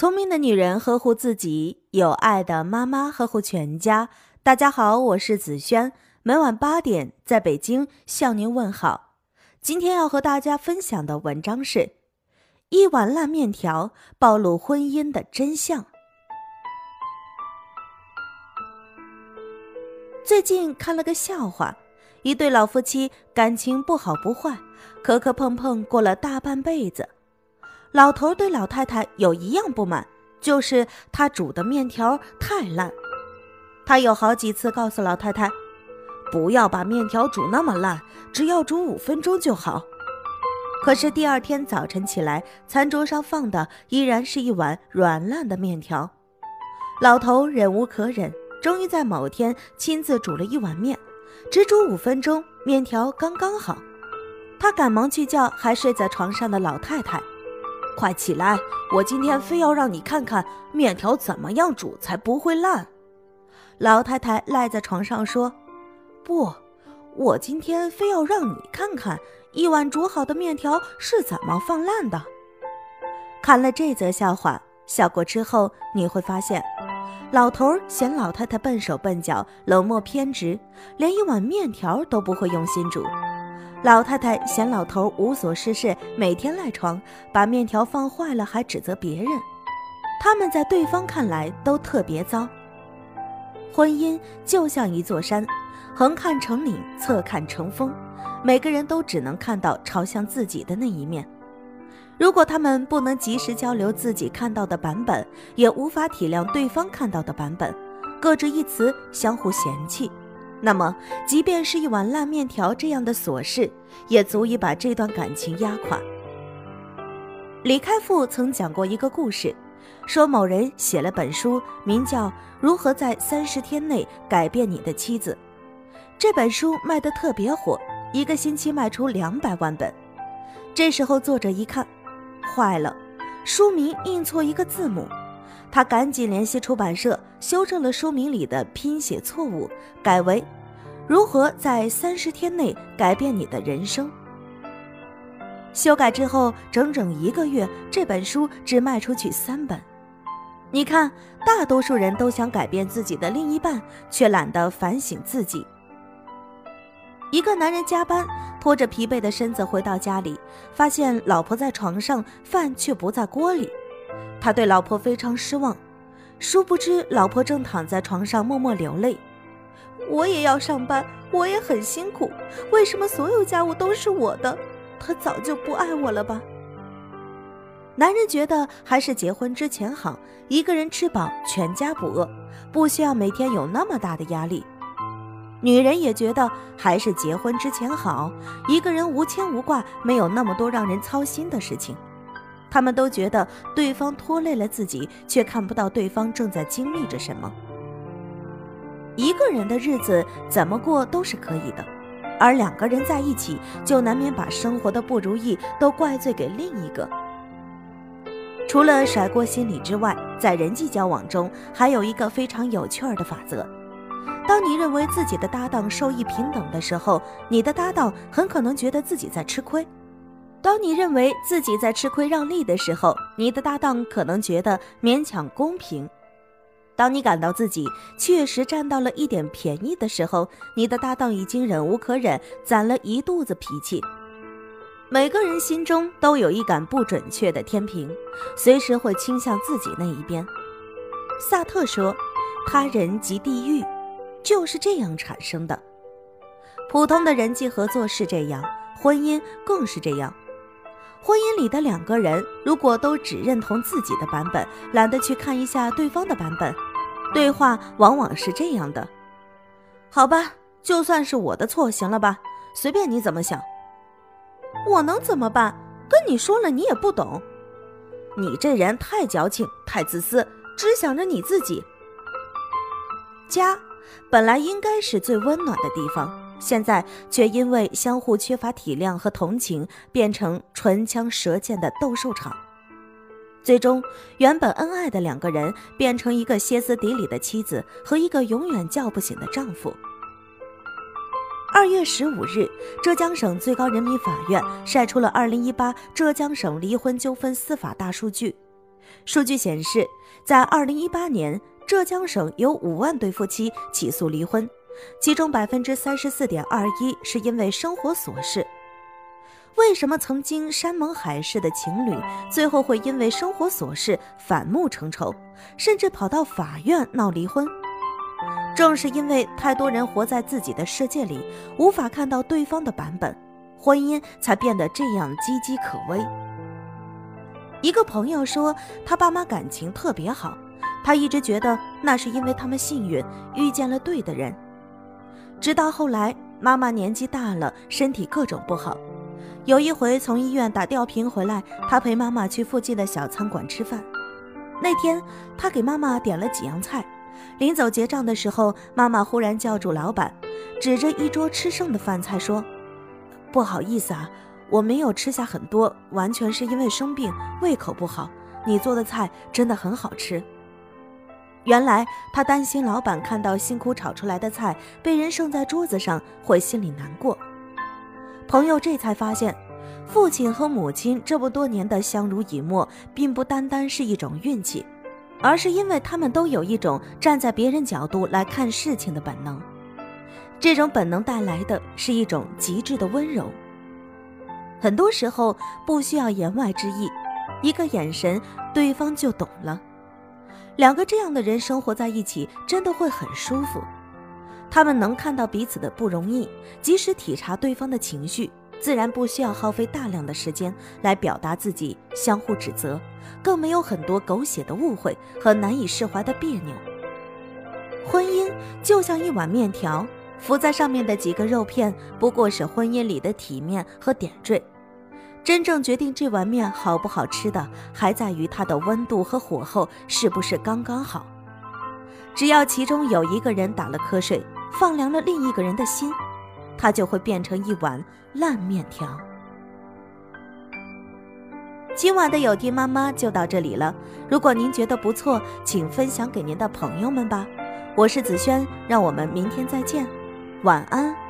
聪明的女人呵护自己，有爱的妈妈呵护全家。大家好，我是子轩，每晚八点在北京向您问好。今天要和大家分享的文章是《一碗烂面条暴露婚姻的真相》。最近看了个笑话，一对老夫妻感情不好不坏，磕磕碰碰过了大半辈子。老头对老太太有一样不满，就是他煮的面条太烂。他有好几次告诉老太太，不要把面条煮那么烂，只要煮五分钟就好。可是第二天早晨起来，餐桌上放的依然是一碗软烂的面条。老头忍无可忍，终于在某天亲自煮了一碗面，只煮五分钟，面条刚刚好。他赶忙去叫还睡在床上的老太太。快起来！我今天非要让你看看面条怎么样煮才不会烂。老太太赖在床上说：“不，我今天非要让你看看一碗煮好的面条是怎么放烂的。”看了这则笑话，笑过之后你会发现，老头嫌老太太笨手笨脚、冷漠偏执，连一碗面条都不会用心煮。老太太嫌老头无所事事，每天赖床，把面条放坏了还指责别人。他们在对方看来都特别糟。婚姻就像一座山，横看成岭，侧看成峰，每个人都只能看到朝向自己的那一面。如果他们不能及时交流自己看到的版本，也无法体谅对方看到的版本，各执一词，相互嫌弃。那么，即便是一碗烂面条这样的琐事，也足以把这段感情压垮。李开复曾讲过一个故事，说某人写了本书，名叫《如何在三十天内改变你的妻子》。这本书卖得特别火，一个星期卖出两百万本。这时候作者一看，坏了，书名印错一个字母。他赶紧联系出版社，修正了书名里的拼写错误，改为“如何在三十天内改变你的人生”。修改之后，整整一个月，这本书只卖出去三本。你看，大多数人都想改变自己的另一半，却懒得反省自己。一个男人加班，拖着疲惫的身子回到家里，发现老婆在床上，饭却不在锅里。他对老婆非常失望，殊不知老婆正躺在床上默默流泪。我也要上班，我也很辛苦，为什么所有家务都是我的？他早就不爱我了吧？男人觉得还是结婚之前好，一个人吃饱，全家不饿，不需要每天有那么大的压力。女人也觉得还是结婚之前好，一个人无牵无挂，没有那么多让人操心的事情。他们都觉得对方拖累了自己，却看不到对方正在经历着什么。一个人的日子怎么过都是可以的，而两个人在一起，就难免把生活的不如意都怪罪给另一个。除了甩锅心理之外，在人际交往中还有一个非常有趣儿的法则：当你认为自己的搭档受益平等的时候，你的搭档很可能觉得自己在吃亏。当你认为自己在吃亏让利的时候，你的搭档可能觉得勉强公平；当你感到自己确实占到了一点便宜的时候，你的搭档已经忍无可忍，攒了一肚子脾气。每个人心中都有一杆不准确的天平，随时会倾向自己那一边。萨特说：“他人即地狱，就是这样产生的。”普通的人际合作是这样，婚姻更是这样。婚姻里的两个人，如果都只认同自己的版本，懒得去看一下对方的版本，对话往往是这样的：“好吧，就算是我的错，行了吧？随便你怎么想。我能怎么办？跟你说了，你也不懂。你这人太矫情，太自私，只想着你自己。家本来应该是最温暖的地方。”现在却因为相互缺乏体谅和同情，变成唇枪舌剑的斗兽场。最终，原本恩爱的两个人变成一个歇斯底里的妻子和一个永远叫不醒的丈夫。二月十五日，浙江省最高人民法院晒出了二零一八浙江省离婚纠纷司法大数据。数据显示，在二零一八年，浙江省有五万对夫妻起诉离婚，其中百分之三十四点二一是因为生活琐事。为什么曾经山盟海誓的情侣，最后会因为生活琐事反目成仇，甚至跑到法院闹离婚？正是因为太多人活在自己的世界里，无法看到对方的版本，婚姻才变得这样岌岌可危。一个朋友说，他爸妈感情特别好，他一直觉得那是因为他们幸运遇见了对的人。直到后来，妈妈年纪大了，身体各种不好。有一回从医院打吊瓶回来，他陪妈妈去附近的小餐馆吃饭。那天他给妈妈点了几样菜，临走结账的时候，妈妈忽然叫住老板，指着一桌吃剩的饭菜说：“不好意思啊，我没有吃下很多，完全是因为生病，胃口不好。你做的菜真的很好吃。”原来他担心老板看到辛苦炒出来的菜被人剩在桌子上，会心里难过。朋友这才发现，父亲和母亲这么多年的相濡以沫，并不单单是一种运气，而是因为他们都有一种站在别人角度来看事情的本能。这种本能带来的是一种极致的温柔。很多时候不需要言外之意，一个眼神，对方就懂了。两个这样的人生活在一起，真的会很舒服。他们能看到彼此的不容易，及时体察对方的情绪，自然不需要耗费大量的时间来表达自己，相互指责，更没有很多狗血的误会和难以释怀的别扭。婚姻就像一碗面条，浮在上面的几个肉片不过是婚姻里的体面和点缀，真正决定这碗面好不好吃的，还在于它的温度和火候是不是刚刚好。只要其中有一个人打了瞌睡。放凉了另一个人的心，它就会变成一碗烂面条。今晚的有听妈妈就到这里了。如果您觉得不错，请分享给您的朋友们吧。我是子轩，让我们明天再见，晚安。